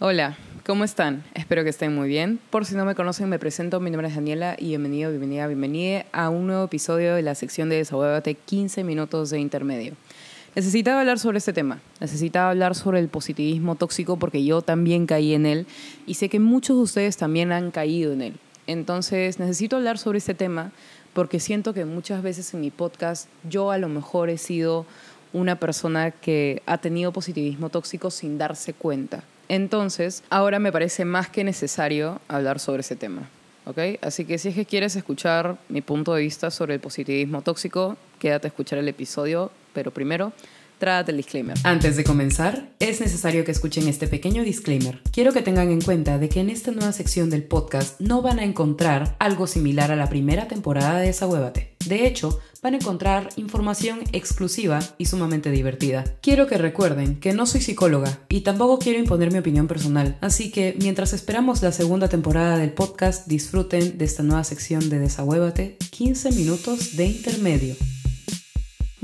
Hola, ¿cómo están? Espero que estén muy bien. Por si no me conocen, me presento. Mi nombre es Daniela y bienvenido, bienvenida, bienvenida a un nuevo episodio de la sección de Desahuévate 15 minutos de intermedio. Necesitaba hablar sobre este tema. Necesitaba hablar sobre el positivismo tóxico porque yo también caí en él y sé que muchos de ustedes también han caído en él. Entonces, necesito hablar sobre este tema porque siento que muchas veces en mi podcast yo a lo mejor he sido una persona que ha tenido positivismo tóxico sin darse cuenta. Entonces, ahora me parece más que necesario hablar sobre ese tema. ¿ok? Así que si es que quieres escuchar mi punto de vista sobre el positivismo tóxico, quédate a escuchar el episodio, pero primero Trágate el disclaimer. Antes de comenzar, es necesario que escuchen este pequeño disclaimer. Quiero que tengan en cuenta de que en esta nueva sección del podcast no van a encontrar algo similar a la primera temporada de Desahuévate. De hecho, van a encontrar información exclusiva y sumamente divertida. Quiero que recuerden que no soy psicóloga y tampoco quiero imponer mi opinión personal, así que mientras esperamos la segunda temporada del podcast, disfruten de esta nueva sección de Desahuévate, 15 minutos de intermedio.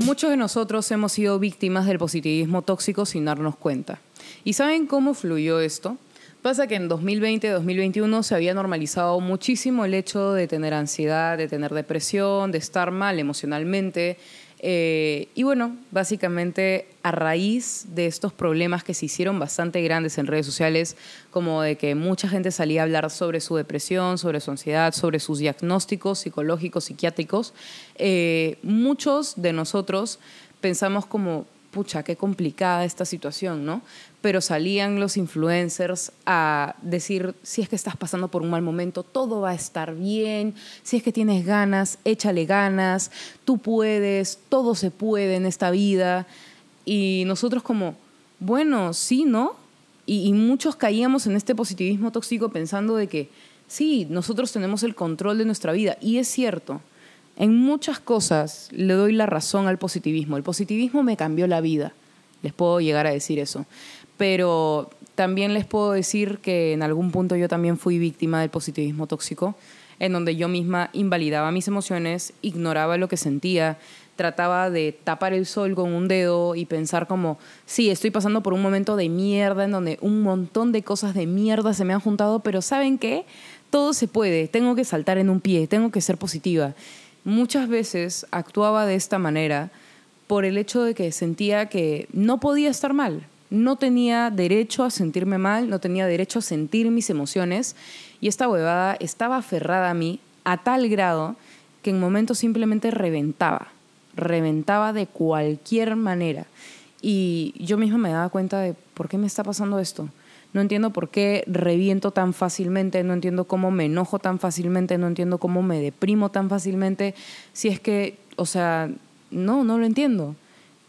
Muchos de nosotros hemos sido víctimas del positivismo tóxico sin darnos cuenta. ¿Y saben cómo fluyó esto? Pasa que en 2020-2021 se había normalizado muchísimo el hecho de tener ansiedad, de tener depresión, de estar mal emocionalmente, eh, y bueno, básicamente a raíz de estos problemas que se hicieron bastante grandes en redes sociales, como de que mucha gente salía a hablar sobre su depresión, sobre su ansiedad, sobre sus diagnósticos psicológicos, psiquiátricos, eh, muchos de nosotros pensamos como, pucha, qué complicada esta situación, ¿no? Pero salían los influencers a decir, si es que estás pasando por un mal momento, todo va a estar bien, si es que tienes ganas, échale ganas, tú puedes, todo se puede en esta vida. Y nosotros como, bueno, sí, ¿no? Y, y muchos caíamos en este positivismo tóxico pensando de que, sí, nosotros tenemos el control de nuestra vida. Y es cierto, en muchas cosas le doy la razón al positivismo. El positivismo me cambió la vida. Les puedo llegar a decir eso. Pero también les puedo decir que en algún punto yo también fui víctima del positivismo tóxico, en donde yo misma invalidaba mis emociones, ignoraba lo que sentía, trataba de tapar el sol con un dedo y pensar como, sí, estoy pasando por un momento de mierda en donde un montón de cosas de mierda se me han juntado, pero ¿saben qué? Todo se puede, tengo que saltar en un pie, tengo que ser positiva muchas veces actuaba de esta manera por el hecho de que sentía que no podía estar mal, no tenía derecho a sentirme mal, no tenía derecho a sentir mis emociones y esta huevada estaba aferrada a mí a tal grado que en momentos simplemente reventaba, reventaba de cualquier manera. Y yo misma me daba cuenta de por qué me está pasando esto no entiendo por qué reviento tan fácilmente, no entiendo cómo me enojo tan fácilmente, no entiendo cómo me deprimo tan fácilmente, si es que, o sea, no, no lo entiendo.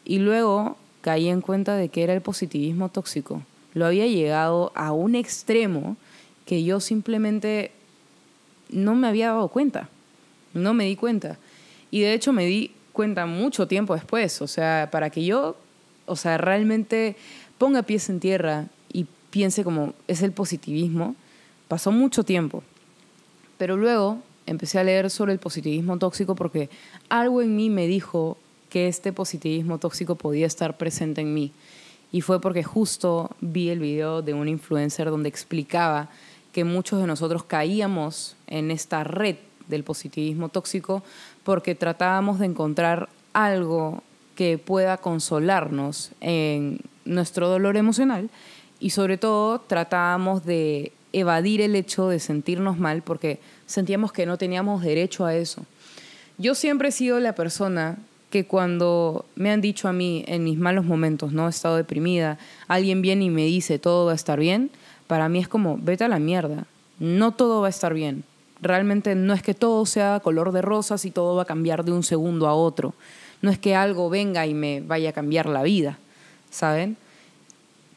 Y luego caí en cuenta de que era el positivismo tóxico. Lo había llegado a un extremo que yo simplemente no me había dado cuenta. No me di cuenta. Y de hecho me di cuenta mucho tiempo después. O sea, para que yo, o sea, realmente ponga pies en tierra piense como es el positivismo, pasó mucho tiempo. Pero luego empecé a leer sobre el positivismo tóxico porque algo en mí me dijo que este positivismo tóxico podía estar presente en mí. Y fue porque justo vi el video de un influencer donde explicaba que muchos de nosotros caíamos en esta red del positivismo tóxico porque tratábamos de encontrar algo que pueda consolarnos en nuestro dolor emocional y sobre todo tratábamos de evadir el hecho de sentirnos mal porque sentíamos que no teníamos derecho a eso. Yo siempre he sido la persona que cuando me han dicho a mí en mis malos momentos, no he estado deprimida, alguien viene y me dice todo va a estar bien, para mí es como, vete a la mierda, no todo va a estar bien. Realmente no es que todo sea color de rosas y todo va a cambiar de un segundo a otro. No es que algo venga y me vaya a cambiar la vida, ¿saben?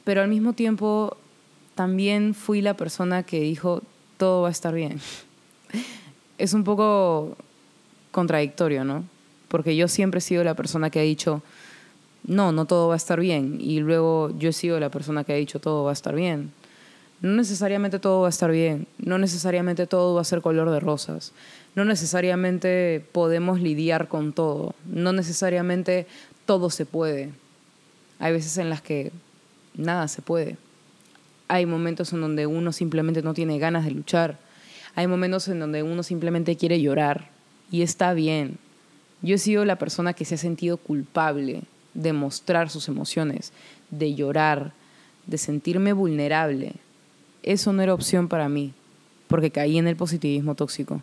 Pero al mismo tiempo también fui la persona que dijo, todo va a estar bien. Es un poco contradictorio, ¿no? Porque yo siempre he sido la persona que ha dicho, no, no todo va a estar bien. Y luego yo he sido la persona que ha dicho, todo va a estar bien. No necesariamente todo va a estar bien, no necesariamente todo va a ser color de rosas, no necesariamente podemos lidiar con todo, no necesariamente todo se puede. Hay veces en las que nada se puede. Hay momentos en donde uno simplemente no tiene ganas de luchar. Hay momentos en donde uno simplemente quiere llorar. Y está bien. Yo he sido la persona que se ha sentido culpable de mostrar sus emociones, de llorar, de sentirme vulnerable. Eso no era opción para mí, porque caí en el positivismo tóxico.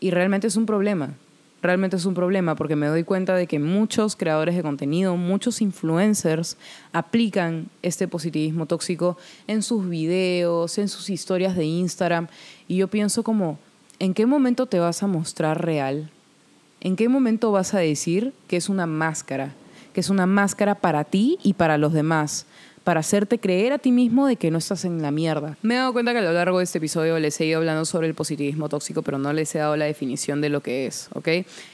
Y realmente es un problema. Realmente es un problema porque me doy cuenta de que muchos creadores de contenido, muchos influencers aplican este positivismo tóxico en sus videos, en sus historias de Instagram. Y yo pienso como, ¿en qué momento te vas a mostrar real? ¿En qué momento vas a decir que es una máscara? Que es una máscara para ti y para los demás para hacerte creer a ti mismo de que no estás en la mierda. Me he dado cuenta que a lo largo de este episodio les he ido hablando sobre el positivismo tóxico, pero no les he dado la definición de lo que es, ¿ok?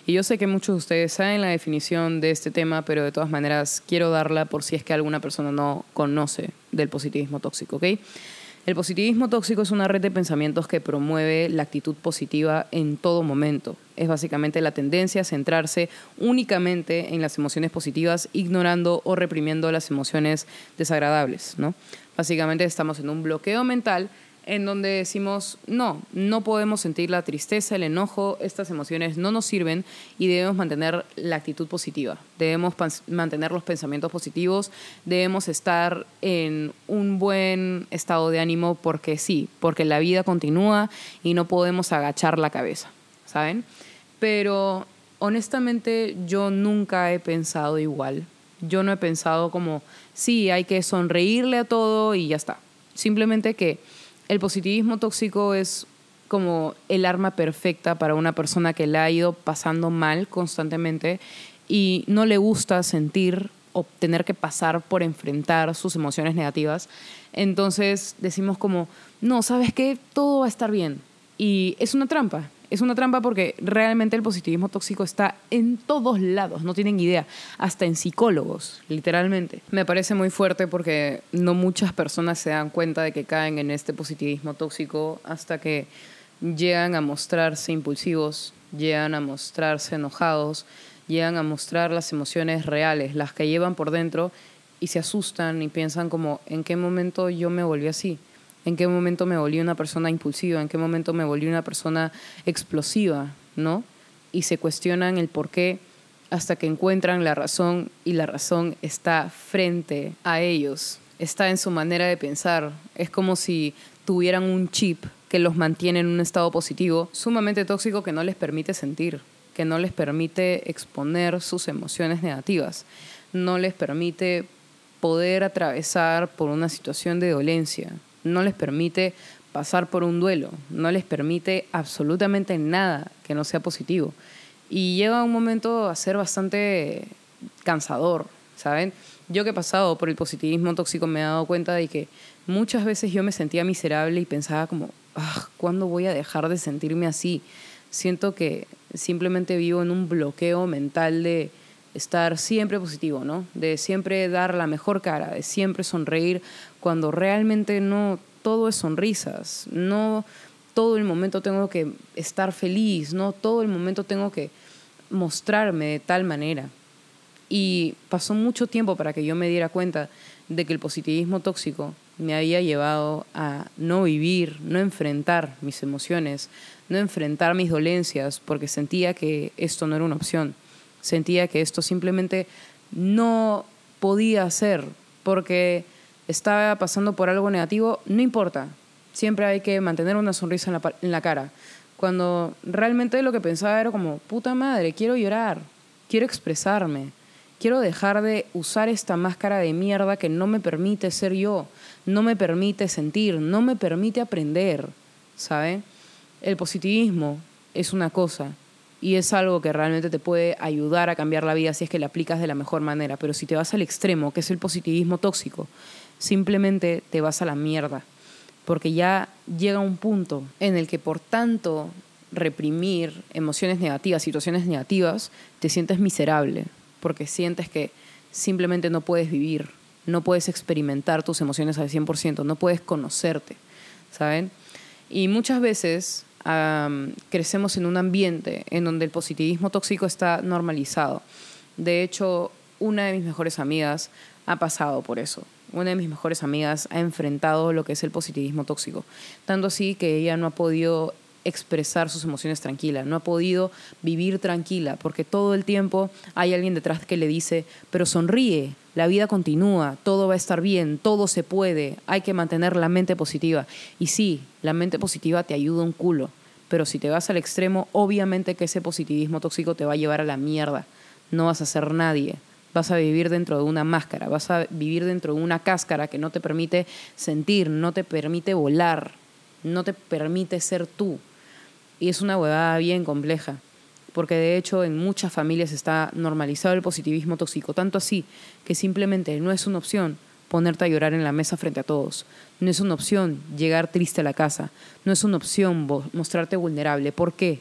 Y yo sé que muchos de ustedes saben la definición de este tema, pero de todas maneras quiero darla por si es que alguna persona no conoce del positivismo tóxico, ¿ok? El positivismo tóxico es una red de pensamientos que promueve la actitud positiva en todo momento. Es básicamente la tendencia a centrarse únicamente en las emociones positivas, ignorando o reprimiendo las emociones desagradables. ¿no? Básicamente estamos en un bloqueo mental en donde decimos, no, no podemos sentir la tristeza, el enojo, estas emociones no nos sirven y debemos mantener la actitud positiva, debemos mantener los pensamientos positivos, debemos estar en un buen estado de ánimo porque sí, porque la vida continúa y no podemos agachar la cabeza, ¿saben? Pero honestamente yo nunca he pensado igual, yo no he pensado como, sí, hay que sonreírle a todo y ya está, simplemente que el positivismo tóxico es como el arma perfecta para una persona que la ha ido pasando mal constantemente y no le gusta sentir o tener que pasar por enfrentar sus emociones negativas. Entonces decimos como, no, ¿sabes qué? Todo va a estar bien. Y es una trampa, es una trampa porque realmente el positivismo tóxico está en todos lados, no tienen idea, hasta en psicólogos, literalmente. Me parece muy fuerte porque no muchas personas se dan cuenta de que caen en este positivismo tóxico hasta que llegan a mostrarse impulsivos, llegan a mostrarse enojados, llegan a mostrar las emociones reales, las que llevan por dentro y se asustan y piensan como, ¿en qué momento yo me volví así? En qué momento me volví una persona impulsiva, en qué momento me volví una persona explosiva, ¿no? Y se cuestionan el por qué hasta que encuentran la razón y la razón está frente a ellos, está en su manera de pensar. Es como si tuvieran un chip que los mantiene en un estado positivo, sumamente tóxico que no les permite sentir, que no les permite exponer sus emociones negativas, no les permite poder atravesar por una situación de dolencia, no les permite pasar por un duelo, no les permite absolutamente nada que no sea positivo. Y llega un momento a ser bastante cansador, ¿saben? Yo que he pasado por el positivismo tóxico me he dado cuenta de que muchas veces yo me sentía miserable y pensaba como, ah, ¿cuándo voy a dejar de sentirme así? Siento que simplemente vivo en un bloqueo mental de estar siempre positivo, ¿no? De siempre dar la mejor cara, de siempre sonreír, cuando realmente no todo es sonrisas, no todo el momento tengo que estar feliz, no todo el momento tengo que mostrarme de tal manera. Y pasó mucho tiempo para que yo me diera cuenta de que el positivismo tóxico me había llevado a no vivir, no enfrentar mis emociones, no enfrentar mis dolencias, porque sentía que esto no era una opción, sentía que esto simplemente no podía ser, porque estaba pasando por algo negativo, no importa. Siempre hay que mantener una sonrisa en la, en la cara. Cuando realmente lo que pensaba era como, puta madre, quiero llorar, quiero expresarme, quiero dejar de usar esta máscara de mierda que no me permite ser yo, no me permite sentir, no me permite aprender, ¿sabe? El positivismo es una cosa y es algo que realmente te puede ayudar a cambiar la vida si es que la aplicas de la mejor manera, pero si te vas al extremo, que es el positivismo tóxico, simplemente te vas a la mierda, porque ya llega un punto en el que por tanto reprimir emociones negativas, situaciones negativas, te sientes miserable, porque sientes que simplemente no puedes vivir, no puedes experimentar tus emociones al 100%, no puedes conocerte, ¿saben? Y muchas veces crecemos en un ambiente en donde el positivismo tóxico está normalizado. De hecho, una de mis mejores amigas ha pasado por eso una de mis mejores amigas, ha enfrentado lo que es el positivismo tóxico. Tanto así que ella no ha podido expresar sus emociones tranquila, no ha podido vivir tranquila, porque todo el tiempo hay alguien detrás que le dice, pero sonríe, la vida continúa, todo va a estar bien, todo se puede, hay que mantener la mente positiva. Y sí, la mente positiva te ayuda un culo, pero si te vas al extremo, obviamente que ese positivismo tóxico te va a llevar a la mierda, no vas a ser nadie. Vas a vivir dentro de una máscara, vas a vivir dentro de una cáscara que no te permite sentir, no te permite volar, no te permite ser tú. Y es una huevada bien compleja, porque de hecho en muchas familias está normalizado el positivismo tóxico, tanto así que simplemente no es una opción ponerte a llorar en la mesa frente a todos, no es una opción llegar triste a la casa, no es una opción mostrarte vulnerable. ¿Por qué?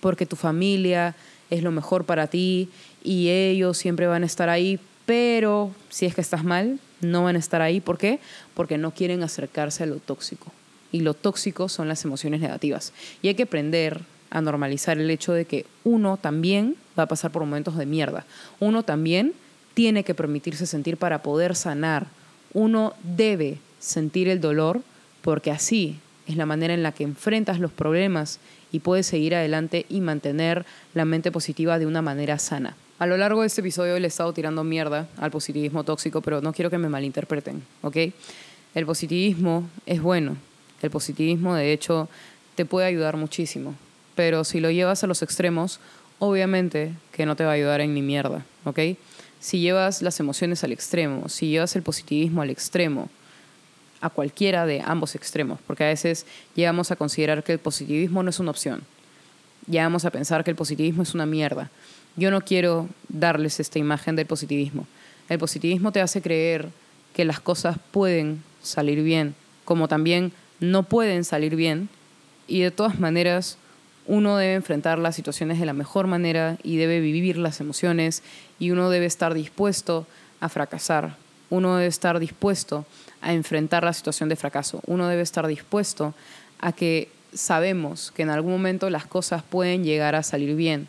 Porque tu familia es lo mejor para ti y ellos siempre van a estar ahí, pero si es que estás mal, no van a estar ahí. ¿Por qué? Porque no quieren acercarse a lo tóxico y lo tóxico son las emociones negativas. Y hay que aprender a normalizar el hecho de que uno también va a pasar por momentos de mierda. Uno también tiene que permitirse sentir para poder sanar. Uno debe sentir el dolor porque así es la manera en la que enfrentas los problemas y puedes seguir adelante y mantener la mente positiva de una manera sana. A lo largo de este episodio le he estado tirando mierda al positivismo tóxico, pero no quiero que me malinterpreten, ¿ok? El positivismo es bueno, el positivismo, de hecho, te puede ayudar muchísimo. Pero si lo llevas a los extremos, obviamente que no te va a ayudar en ni mierda, ¿ok? Si llevas las emociones al extremo, si llevas el positivismo al extremo, a cualquiera de ambos extremos, porque a veces llegamos a considerar que el positivismo no es una opción. Llegamos a pensar que el positivismo es una mierda. Yo no quiero darles esta imagen del positivismo. El positivismo te hace creer que las cosas pueden salir bien, como también no pueden salir bien y de todas maneras uno debe enfrentar las situaciones de la mejor manera y debe vivir las emociones y uno debe estar dispuesto a fracasar. Uno debe estar dispuesto a enfrentar la situación de fracaso. Uno debe estar dispuesto a que sabemos que en algún momento las cosas pueden llegar a salir bien.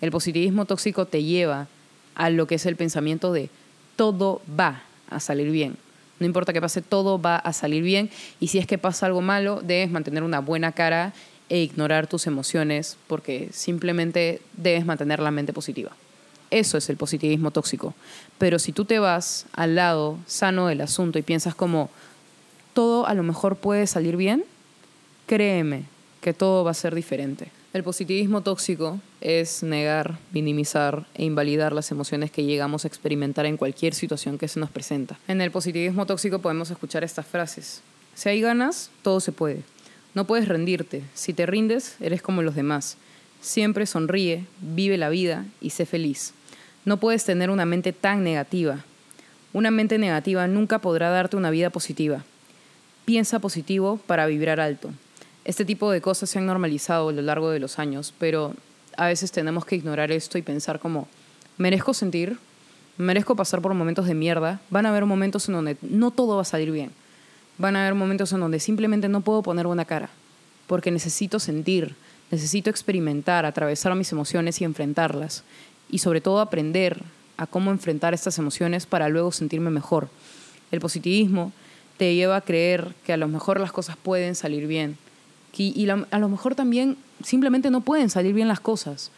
El positivismo tóxico te lleva a lo que es el pensamiento de todo va a salir bien. No importa que pase, todo va a salir bien. Y si es que pasa algo malo, debes mantener una buena cara e ignorar tus emociones porque simplemente debes mantener la mente positiva. Eso es el positivismo tóxico. Pero si tú te vas al lado sano del asunto y piensas como todo a lo mejor puede salir bien, créeme que todo va a ser diferente. El positivismo tóxico es negar, minimizar e invalidar las emociones que llegamos a experimentar en cualquier situación que se nos presenta. En el positivismo tóxico podemos escuchar estas frases. Si hay ganas, todo se puede. No puedes rendirte. Si te rindes, eres como los demás. Siempre sonríe, vive la vida y sé feliz. No puedes tener una mente tan negativa. Una mente negativa nunca podrá darte una vida positiva. Piensa positivo para vibrar alto. Este tipo de cosas se han normalizado a lo largo de los años, pero a veces tenemos que ignorar esto y pensar como, merezco sentir, merezco pasar por momentos de mierda, van a haber momentos en donde no todo va a salir bien, van a haber momentos en donde simplemente no puedo poner una cara, porque necesito sentir, necesito experimentar, atravesar mis emociones y enfrentarlas, y sobre todo aprender a cómo enfrentar estas emociones para luego sentirme mejor. El positivismo te lleva a creer que a lo mejor las cosas pueden salir bien, y, a lo mejor también simplemente no pueden salir bien las cosas,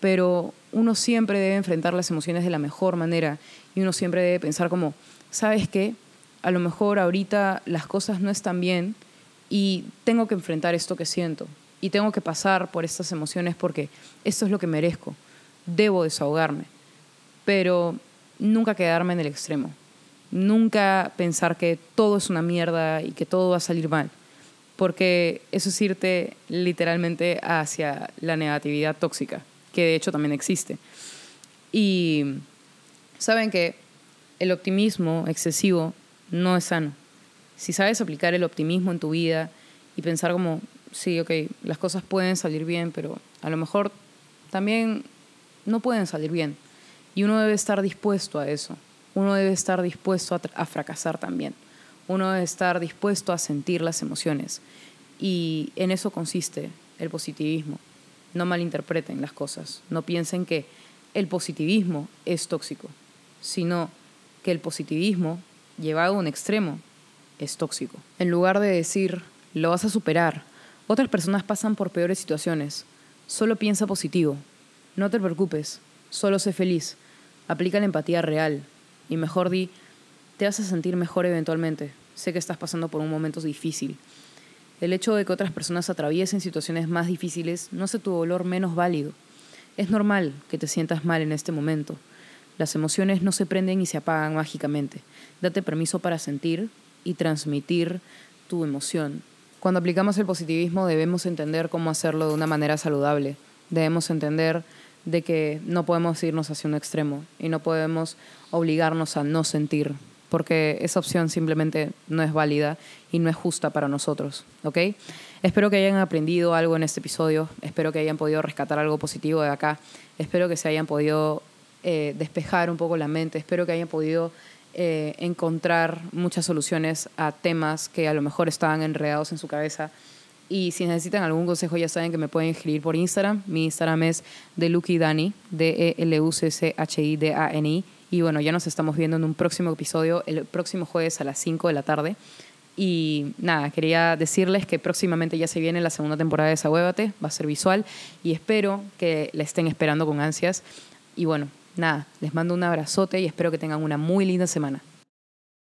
pero uno siempre debe enfrentar las emociones de la mejor manera y uno siempre debe pensar como, ¿sabes qué? A lo mejor ahorita las cosas no están bien y tengo que enfrentar esto que siento y tengo que pasar por estas emociones porque esto es lo que merezco, debo desahogarme, pero nunca quedarme en el extremo, nunca pensar que todo es una mierda y que todo va a salir mal porque eso es irte literalmente hacia la negatividad tóxica, que de hecho también existe. Y saben que el optimismo excesivo no es sano. Si sabes aplicar el optimismo en tu vida y pensar como, sí, ok, las cosas pueden salir bien, pero a lo mejor también no pueden salir bien. Y uno debe estar dispuesto a eso. Uno debe estar dispuesto a, a fracasar también uno debe estar dispuesto a sentir las emociones. Y en eso consiste el positivismo. No malinterpreten las cosas. No piensen que el positivismo es tóxico, sino que el positivismo llevado a un extremo, es tóxico. En lugar de decir, lo vas a superar, otras personas pasan por peores situaciones. Solo piensa positivo. No te preocupes, solo sé feliz. Aplica la empatía real. Y mejor di, te a sentir mejor eventualmente. Sé que estás pasando por un momento difícil. El hecho de que otras personas atraviesen situaciones más difíciles no hace tu dolor menos válido. Es normal que te sientas mal en este momento. Las emociones no se prenden y se apagan mágicamente. Date permiso para sentir y transmitir tu emoción. Cuando aplicamos el positivismo debemos entender cómo hacerlo de una manera saludable. Debemos entender de que no podemos irnos hacia un extremo y no podemos obligarnos a no sentir, porque esa opción simplemente no es válida y no es justa para nosotros, ¿ok? Espero que hayan aprendido algo en este episodio, espero que hayan podido rescatar algo positivo de acá, espero que se hayan podido eh, despejar un poco la mente, espero que hayan podido eh, encontrar muchas soluciones a temas que a lo mejor estaban enredados en su cabeza. Y si necesitan algún consejo, ya saben que me pueden escribir por Instagram. Mi Instagram es DeLucidani, D-E-L-U-C-C-H-I-D-A-N-I. Y bueno, ya nos estamos viendo en un próximo episodio, el próximo jueves a las 5 de la tarde. Y nada, quería decirles que próximamente ya se viene la segunda temporada de Desahuévate, va a ser visual y espero que la estén esperando con ansias. Y bueno, nada, les mando un abrazote y espero que tengan una muy linda semana.